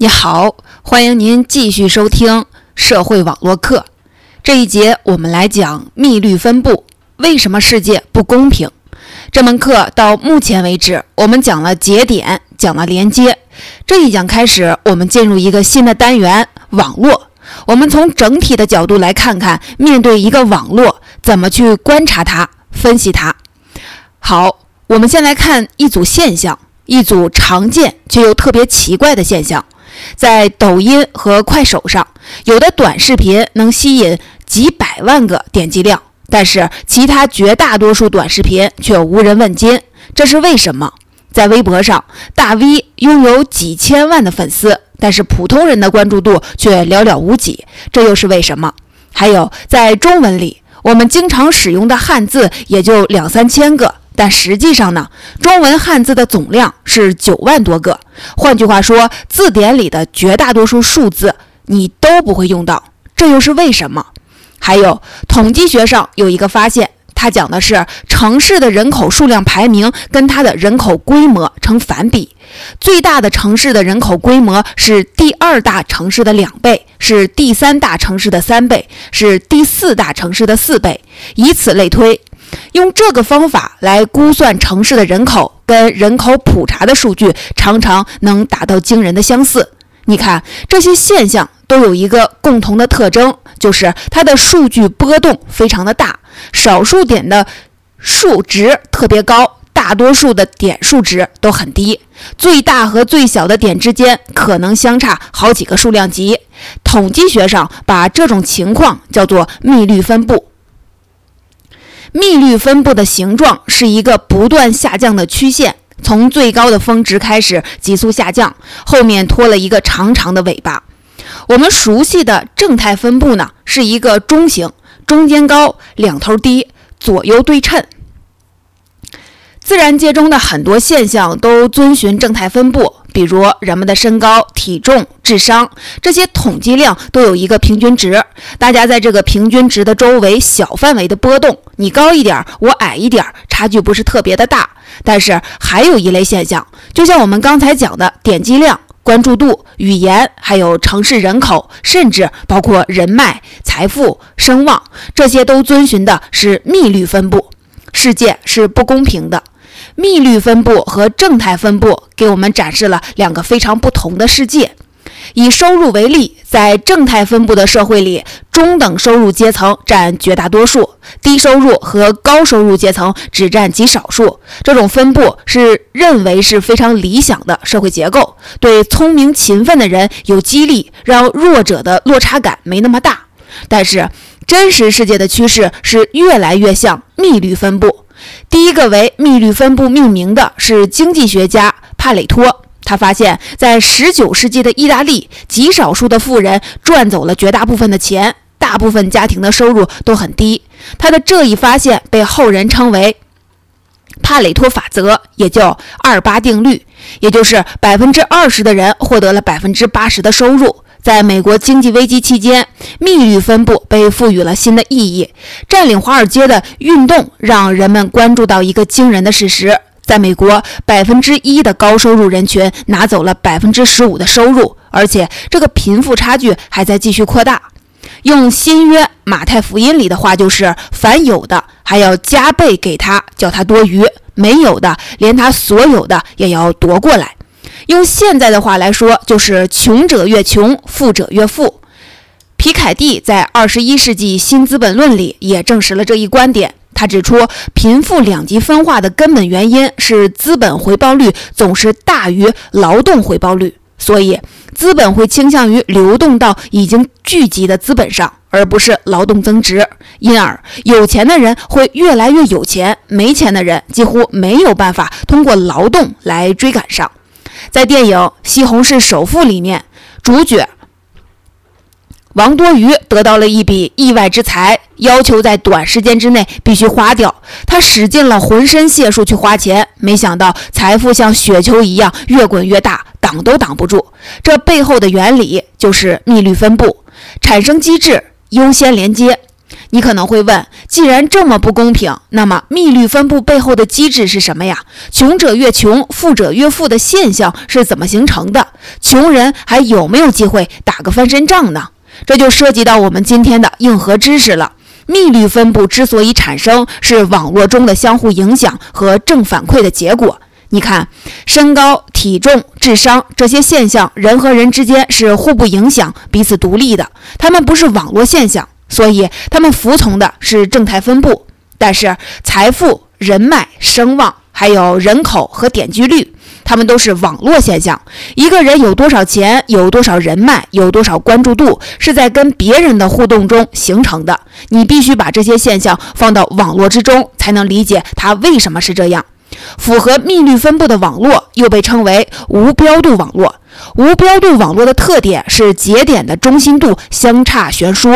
你好，欢迎您继续收听社会网络课。这一节我们来讲幂律分布，为什么世界不公平？这门课到目前为止，我们讲了节点，讲了连接。这一讲开始，我们进入一个新的单元——网络。我们从整体的角度来看看，面对一个网络，怎么去观察它、分析它。好，我们先来看一组现象，一组常见却又特别奇怪的现象。在抖音和快手上，有的短视频能吸引几百万个点击量，但是其他绝大多数短视频却无人问津，这是为什么？在微博上，大 V 拥有几千万的粉丝，但是普通人的关注度却寥寥无几，这又是为什么？还有在中文里，我们经常使用的汉字也就两三千个。但实际上呢，中文汉字的总量是九万多个。换句话说，字典里的绝大多数数字你都不会用到，这又是为什么？还有，统计学上有一个发现，它讲的是城市的人口数量排名跟它的人口规模成反比，最大的城市的人口规模是第二大城市的两倍，是第三大城市的三倍，是第四大城市的四倍，以此类推。用这个方法来估算城市的人口，跟人口普查的数据常常能达到惊人的相似。你看，这些现象都有一个共同的特征，就是它的数据波动非常的大，少数点的数值特别高，大多数的点数值都很低，最大和最小的点之间可能相差好几个数量级。统计学上把这种情况叫做幂律分布。幂律分布的形状是一个不断下降的曲线，从最高的峰值开始急速下降，后面拖了一个长长的尾巴。我们熟悉的正态分布呢，是一个中型，中间高，两头低，左右对称。自然界中的很多现象都遵循正态分布，比如人们的身高、体重、智商，这些统计量都有一个平均值。大家在这个平均值的周围小范围的波动，你高一点，我矮一点，差距不是特别的大。但是还有一类现象，就像我们刚才讲的点击量、关注度、语言，还有城市人口，甚至包括人脉、财富、声望，这些都遵循的是幂律分布。世界是不公平的。幂律分布和正态分布给我们展示了两个非常不同的世界。以收入为例，在正态分布的社会里，中等收入阶层占绝大多数，低收入和高收入阶层只占极少数。这种分布是认为是非常理想的社会结构，对聪明勤奋的人有激励，让弱者的落差感没那么大。但是，真实世界的趋势是越来越像幂律分布。第一个为幂律分布命名的是经济学家帕累托。他发现，在19世纪的意大利，极少数的富人赚走了绝大部分的钱，大部分家庭的收入都很低。他的这一发现被后人称为帕累托法则，也叫二八定律，也就是百分之二十的人获得了百分之八十的收入。在美国经济危机期间，幂律分布被赋予了新的意义。占领华尔街的运动让人们关注到一个惊人的事实：在美国，百分之一的高收入人群拿走了百分之十五的收入，而且这个贫富差距还在继续扩大。用新约马太福音里的话，就是凡有的还要加倍给他，叫他多余；没有的，连他所有的也要夺过来。用现在的话来说，就是穷者越穷，富者越富。皮凯蒂在《二十一世纪新资本论》里也证实了这一观点。他指出，贫富两极分化的根本原因是资本回报率总是大于劳动回报率，所以资本会倾向于流动到已经聚集的资本上，而不是劳动增值。因而，有钱的人会越来越有钱，没钱的人几乎没有办法通过劳动来追赶上。在电影《西红柿首富》里面，主角王多鱼得到了一笔意外之财，要求在短时间之内必须花掉。他使尽了浑身解数去花钱，没想到财富像雪球一样越滚越大，挡都挡不住。这背后的原理就是幂律分布，产生机制优先连接。你可能会问，既然这么不公平，那么密律分布背后的机制是什么呀？穷者越穷，富者越富的现象是怎么形成的？穷人还有没有机会打个翻身仗呢？这就涉及到我们今天的硬核知识了。密律分布之所以产生，是网络中的相互影响和正反馈的结果。你看，身高、体重、智商这些现象，人和人之间是互不影响、彼此独立的，它们不是网络现象。所以，他们服从的是正态分布，但是财富、人脉、声望，还有人口和点击率，他们都是网络现象。一个人有多少钱，有多少人脉，有多少关注度，是在跟别人的互动中形成的。你必须把这些现象放到网络之中，才能理解它为什么是这样。符合密律分布的网络又被称为无标度网络。无标度网络的特点是节点的中心度相差悬殊。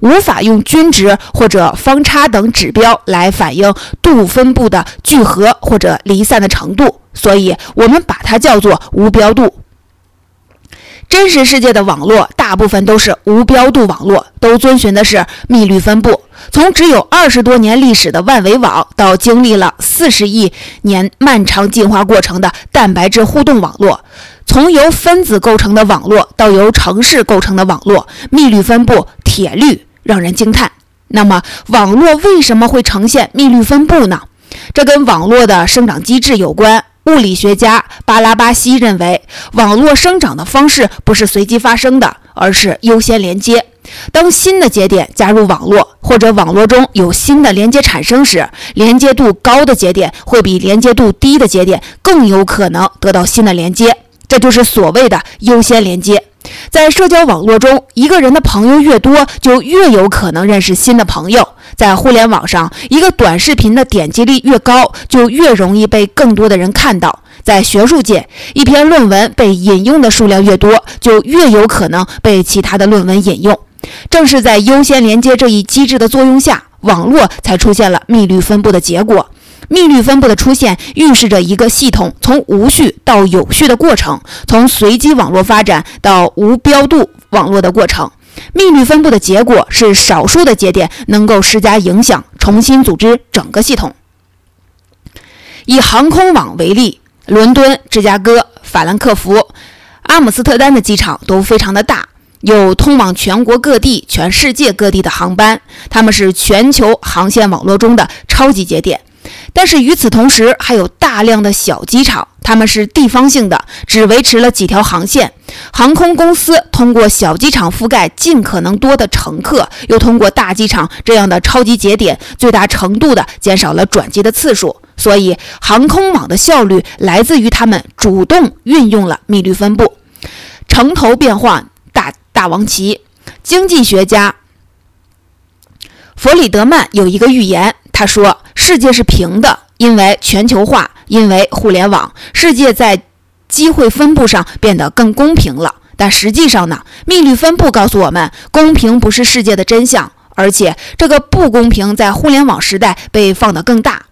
无法用均值或者方差等指标来反映度分布的聚合或者离散的程度，所以我们把它叫做无标度。真实世界的网络大部分都是无标度网络，都遵循的是密律分布。从只有二十多年历史的万维网，到经历了四十亿年漫长进化过程的蛋白质互动网络，从由分子构成的网络到由城市构成的网络，密律分布，铁律。让人惊叹。那么，网络为什么会呈现密律分布呢？这跟网络的生长机制有关。物理学家巴拉巴西认为，网络生长的方式不是随机发生的，而是优先连接。当新的节点加入网络，或者网络中有新的连接产生时，连接度高的节点会比连接度低的节点更有可能得到新的连接。这就是所谓的优先连接。在社交网络中，一个人的朋友越多，就越有可能认识新的朋友。在互联网上，一个短视频的点击率越高，就越容易被更多的人看到。在学术界，一篇论文被引用的数量越多，就越有可能被其他的论文引用。正是在优先连接这一机制的作用下，网络才出现了密律分布的结果。密律分布的出现预示着一个系统从无序到有序的过程，从随机网络发展到无标度网络的过程。密律分布的结果是少数的节点能够施加影响，重新组织整个系统。以航空网为例，伦敦、芝加哥、法兰克福、阿姆斯特丹的机场都非常的大，有通往全国各地、全世界各地的航班，它们是全球航线网络中的超级节点。但是与此同时，还有大量的小机场，它们是地方性的，只维持了几条航线。航空公司通过小机场覆盖尽可能多的乘客，又通过大机场这样的超级节点，最大程度的减少了转机的次数。所以，航空网的效率来自于他们主动运用了密律分布。城头变换大大王旗，经济学家弗里德曼有一个预言。他说：“世界是平的，因为全球化，因为互联网，世界在机会分布上变得更公平了。但实际上呢，密律分布告诉我们，公平不是世界的真相，而且这个不公平在互联网时代被放得更大。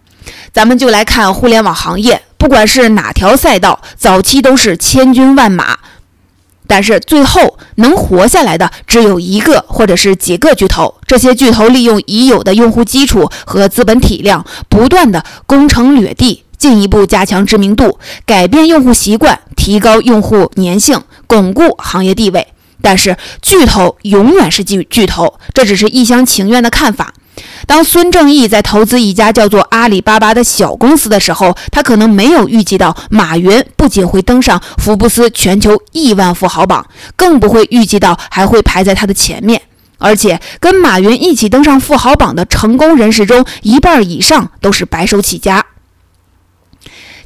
咱们就来看互联网行业，不管是哪条赛道，早期都是千军万马。”但是最后能活下来的只有一个或者是几个巨头。这些巨头利用已有的用户基础和资本体量，不断的攻城掠地，进一步加强知名度，改变用户习惯，提高用户粘性，巩固行业地位。但是巨头永远是巨巨头，这只是一厢情愿的看法。当孙正义在投资一家叫做阿里巴巴的小公司的时候，他可能没有预计到马云不仅会登上福布斯全球亿万富豪榜，更不会预计到还会排在他的前面。而且，跟马云一起登上富豪榜的成功人士中，一半以上都是白手起家。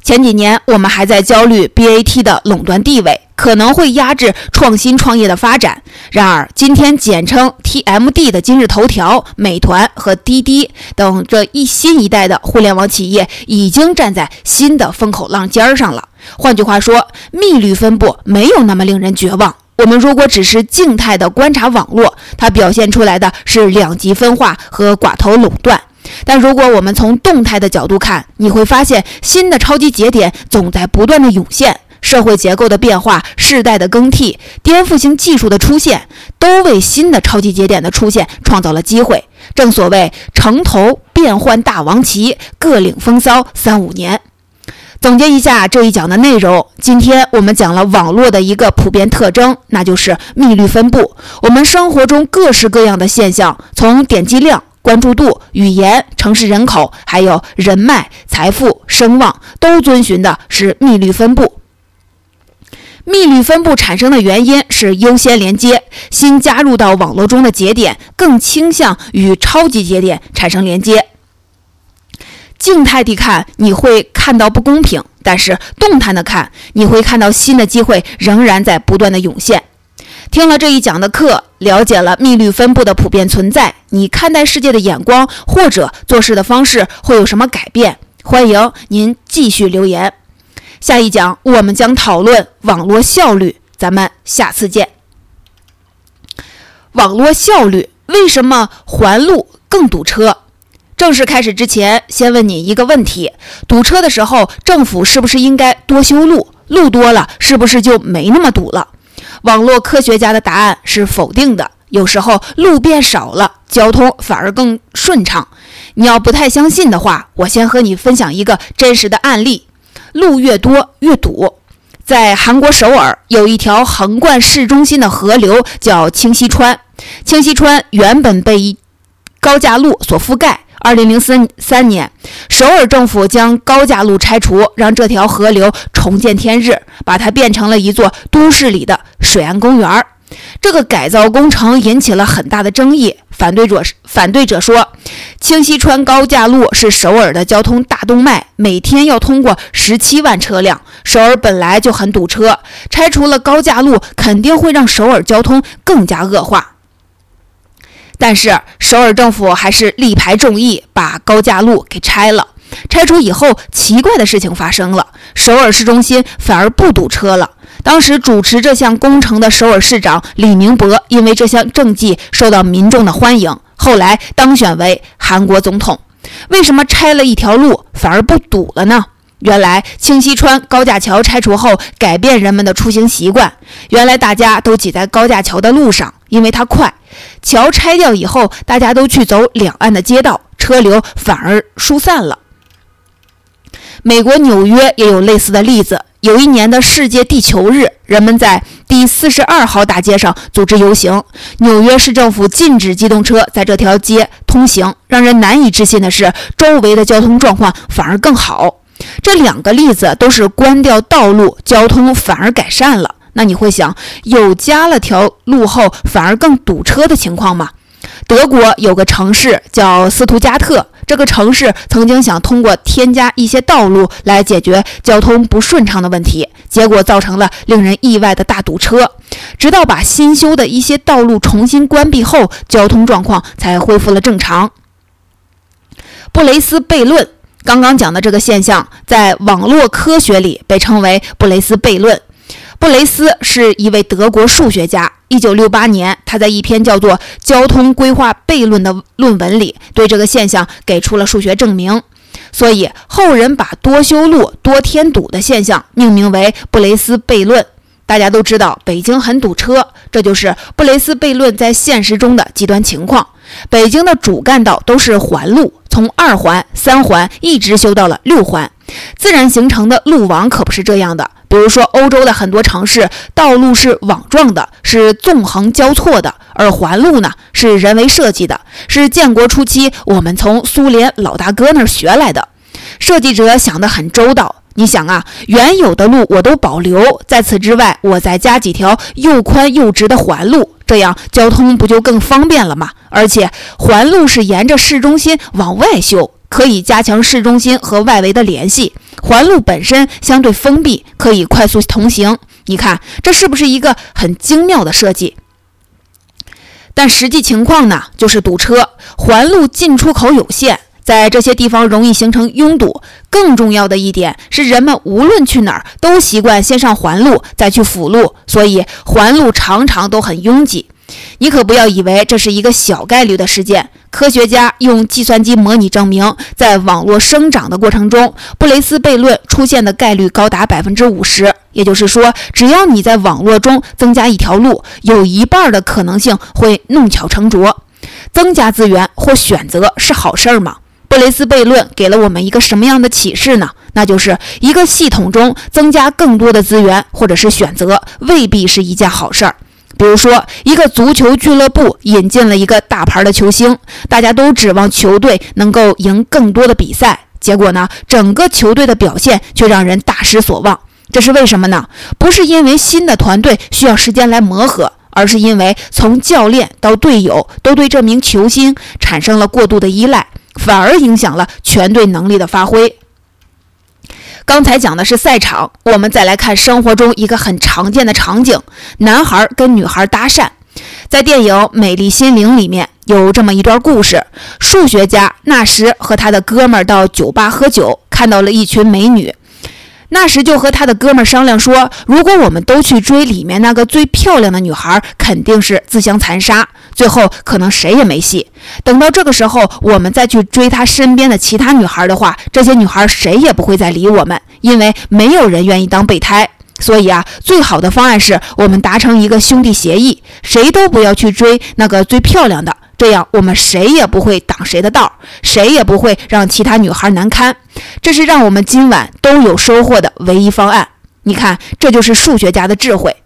前几年，我们还在焦虑 BAT 的垄断地位可能会压制创新创业的发展。然而，今天简称 TMD 的今日头条、美团和滴滴等这一新一代的互联网企业，已经站在新的风口浪尖上了。换句话说，密律分布没有那么令人绝望。我们如果只是静态的观察网络，它表现出来的是两极分化和寡头垄断。但如果我们从动态的角度看，你会发现新的超级节点总在不断的涌现，社会结构的变化、世代的更替、颠覆性技术的出现，都为新的超级节点的出现创造了机会。正所谓城头变换大王旗，各领风骚三五年。总结一下这一讲的内容，今天我们讲了网络的一个普遍特征，那就是密律分布。我们生活中各式各样的现象，从点击量、关注度、语言、城市人口，还有人脉、财富、声望，都遵循的是密律分布。密律分布产生的原因是优先连接，新加入到网络中的节点更倾向与超级节点产生连接。静态地看，你会看到不公平；但是动态的看，你会看到新的机会仍然在不断的涌现。听了这一讲的课，了解了密律分布的普遍存在，你看待世界的眼光或者做事的方式会有什么改变？欢迎您继续留言。下一讲我们将讨论网络效率，咱们下次见。网络效率为什么环路更堵车？正式开始之前，先问你一个问题：堵车的时候，政府是不是应该多修路？路多了，是不是就没那么堵了？网络科学家的答案是否定的。有时候路变少了，交通反而更顺畅。你要不太相信的话，我先和你分享一个真实的案例：路越多越堵。在韩国首尔有一条横贯市中心的河流，叫清溪川。清溪川原本被一高架路所覆盖。二零零三三年，首尔政府将高架路拆除，让这条河流重见天日，把它变成了一座都市里的水岸公园。这个改造工程引起了很大的争议。反对者反对者说，清溪川高架路是首尔的交通大动脉，每天要通过十七万车辆。首尔本来就很堵车，拆除了高架路，肯定会让首尔交通更加恶化。但是首尔政府还是力排众议，把高架路给拆了。拆除以后，奇怪的事情发生了，首尔市中心反而不堵车了。当时主持这项工程的首尔市长李明博，因为这项政绩受到民众的欢迎，后来当选为韩国总统。为什么拆了一条路反而不堵了呢？原来清溪川高架桥拆除后，改变人们的出行习惯。原来大家都挤在高架桥的路上，因为它快。桥拆掉以后，大家都去走两岸的街道，车流反而疏散了。美国纽约也有类似的例子。有一年的世界地球日，人们在第四十二号大街上组织游行，纽约市政府禁止机动车在这条街通行。让人难以置信的是，周围的交通状况反而更好。这两个例子都是关掉道路，交通反而改善了。那你会想，有加了条路后反而更堵车的情况吗？德国有个城市叫斯图加特，这个城市曾经想通过添加一些道路来解决交通不顺畅的问题，结果造成了令人意外的大堵车。直到把新修的一些道路重新关闭后，交通状况才恢复了正常。布雷斯悖论，刚刚讲的这个现象，在网络科学里被称为布雷斯悖论。布雷斯是一位德国数学家。一九六八年，他在一篇叫做《交通规划悖论》的论文里，对这个现象给出了数学证明。所以后人把多修路、多添堵的现象命名为布雷斯悖论。大家都知道，北京很堵车，这就是布雷斯悖论在现实中的极端情况。北京的主干道都是环路，从二环、三环一直修到了六环。自然形成的路网可不是这样的。比如说，欧洲的很多城市道路是网状的，是纵横交错的，而环路呢是人为设计的，是建国初期我们从苏联老大哥那儿学来的。设计者想得很周到。你想啊，原有的路我都保留，在此之外，我再加几条又宽又直的环路，这样交通不就更方便了吗？而且环路是沿着市中心往外修。可以加强市中心和外围的联系，环路本身相对封闭，可以快速通行。你看，这是不是一个很精妙的设计？但实际情况呢，就是堵车。环路进出口有限，在这些地方容易形成拥堵。更重要的一点是，人们无论去哪儿都习惯先上环路，再去辅路，所以环路常常都很拥挤。你可不要以为这是一个小概率的事件。科学家用计算机模拟证明，在网络生长的过程中，布雷斯悖论出现的概率高达百分之五十。也就是说，只要你在网络中增加一条路，有一半的可能性会弄巧成拙。增加资源或选择是好事儿吗？布雷斯悖论给了我们一个什么样的启示呢？那就是一个系统中增加更多的资源或者是选择，未必是一件好事儿。比如说，一个足球俱乐部引进了一个大牌的球星，大家都指望球队能够赢更多的比赛，结果呢，整个球队的表现却让人大失所望。这是为什么呢？不是因为新的团队需要时间来磨合，而是因为从教练到队友都对这名球星产生了过度的依赖，反而影响了全队能力的发挥。刚才讲的是赛场，我们再来看生活中一个很常见的场景：男孩跟女孩搭讪。在电影《美丽心灵》里面有这么一段故事：数学家纳什和他的哥们儿到酒吧喝酒，看到了一群美女。纳什就和他的哥们儿商量说：“如果我们都去追里面那个最漂亮的女孩，肯定是自相残杀，最后可能谁也没戏。等到这个时候，我们再去追他身边的其他女孩的话，这些女孩谁也不会再理我们，因为没有人愿意当备胎。所以啊，最好的方案是我们达成一个兄弟协议，谁都不要去追那个最漂亮的。”这样，我们谁也不会挡谁的道，谁也不会让其他女孩难堪。这是让我们今晚都有收获的唯一方案。你看，这就是数学家的智慧。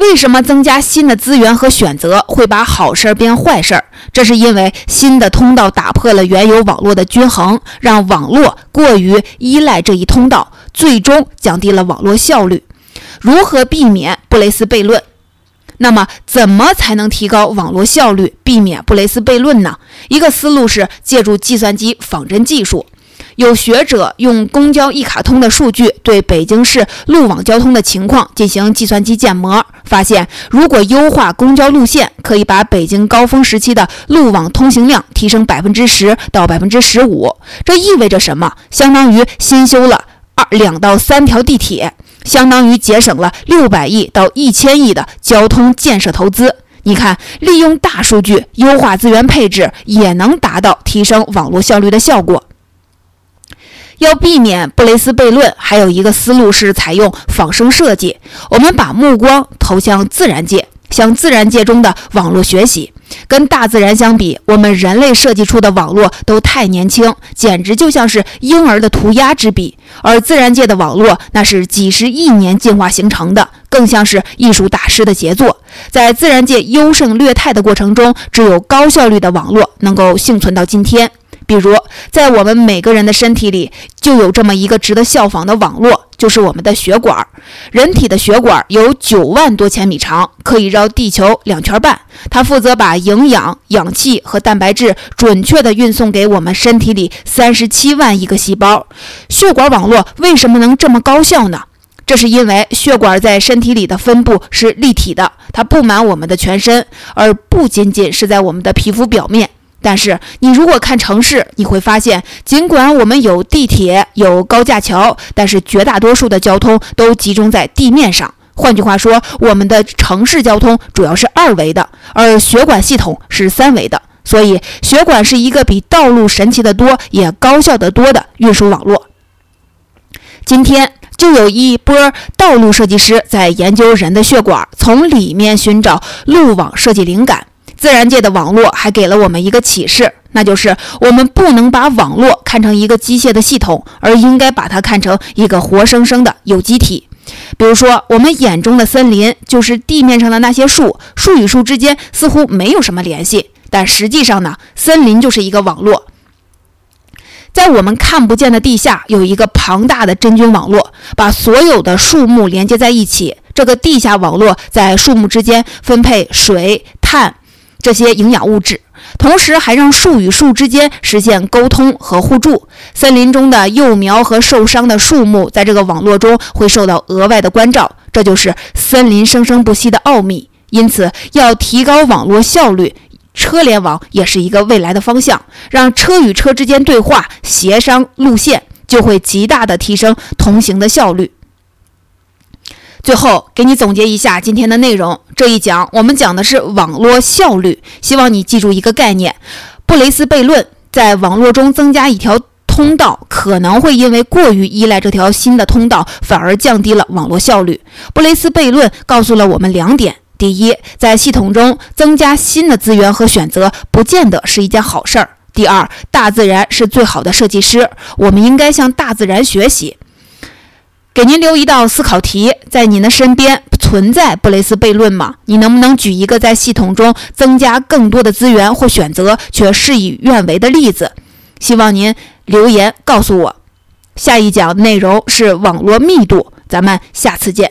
为什么增加新的资源和选择会把好事儿变坏事儿？这是因为新的通道打破了原有网络的均衡，让网络过于依赖这一通道，最终降低了网络效率。如何避免布雷斯悖论？那么，怎么才能提高网络效率，避免布雷斯悖论呢？一个思路是借助计算机仿真技术。有学者用公交一卡通的数据对北京市路网交通的情况进行计算机建模，发现如果优化公交路线，可以把北京高峰时期的路网通行量提升百分之十到百分之十五。这意味着什么？相当于新修了二两到三条地铁。相当于节省了六百亿到一千亿的交通建设投资。你看，利用大数据优化资源配置，也能达到提升网络效率的效果。要避免布雷斯悖论，还有一个思路是采用仿生设计。我们把目光投向自然界。向自然界中的网络学习，跟大自然相比，我们人类设计出的网络都太年轻，简直就像是婴儿的涂鸦之笔；而自然界的网络，那是几十亿年进化形成的，更像是艺术大师的杰作。在自然界优胜劣汰的过程中，只有高效率的网络能够幸存到今天。比如，在我们每个人的身体里，就有这么一个值得效仿的网络，就是我们的血管。人体的血管有九万多千米长，可以绕地球两圈半。它负责把营养、氧气和蛋白质准确地运送给我们身体里三十七万亿个细胞。血管网络为什么能这么高效呢？这是因为血管在身体里的分布是立体的，它布满我们的全身，而不仅仅是在我们的皮肤表面。但是，你如果看城市，你会发现，尽管我们有地铁、有高架桥，但是绝大多数的交通都集中在地面上。换句话说，我们的城市交通主要是二维的，而血管系统是三维的。所以，血管是一个比道路神奇的多，也高效得多的运输网络。今天，就有一波道路设计师在研究人的血管，从里面寻找路网设计灵感。自然界的网络还给了我们一个启示，那就是我们不能把网络看成一个机械的系统，而应该把它看成一个活生生的有机体。比如说，我们眼中的森林就是地面上的那些树，树与树之间似乎没有什么联系，但实际上呢，森林就是一个网络。在我们看不见的地下，有一个庞大的真菌网络，把所有的树木连接在一起。这个地下网络在树木之间分配水、碳。这些营养物质，同时还让树与树之间实现沟通和互助。森林中的幼苗和受伤的树木在这个网络中会受到额外的关照，这就是森林生生不息的奥秘。因此，要提高网络效率，车联网也是一个未来的方向。让车与车之间对话、协商路线，就会极大的提升同行的效率。最后给你总结一下今天的内容。这一讲我们讲的是网络效率，希望你记住一个概念：布雷斯悖论。在网络中增加一条通道，可能会因为过于依赖这条新的通道，反而降低了网络效率。布雷斯悖论告诉了我们两点：第一，在系统中增加新的资源和选择，不见得是一件好事儿；第二，大自然是最好的设计师，我们应该向大自然学习。给您留一道思考题：在您的身边存在布雷斯悖论吗？你能不能举一个在系统中增加更多的资源或选择却事与愿违的例子？希望您留言告诉我。下一讲内容是网络密度，咱们下次见。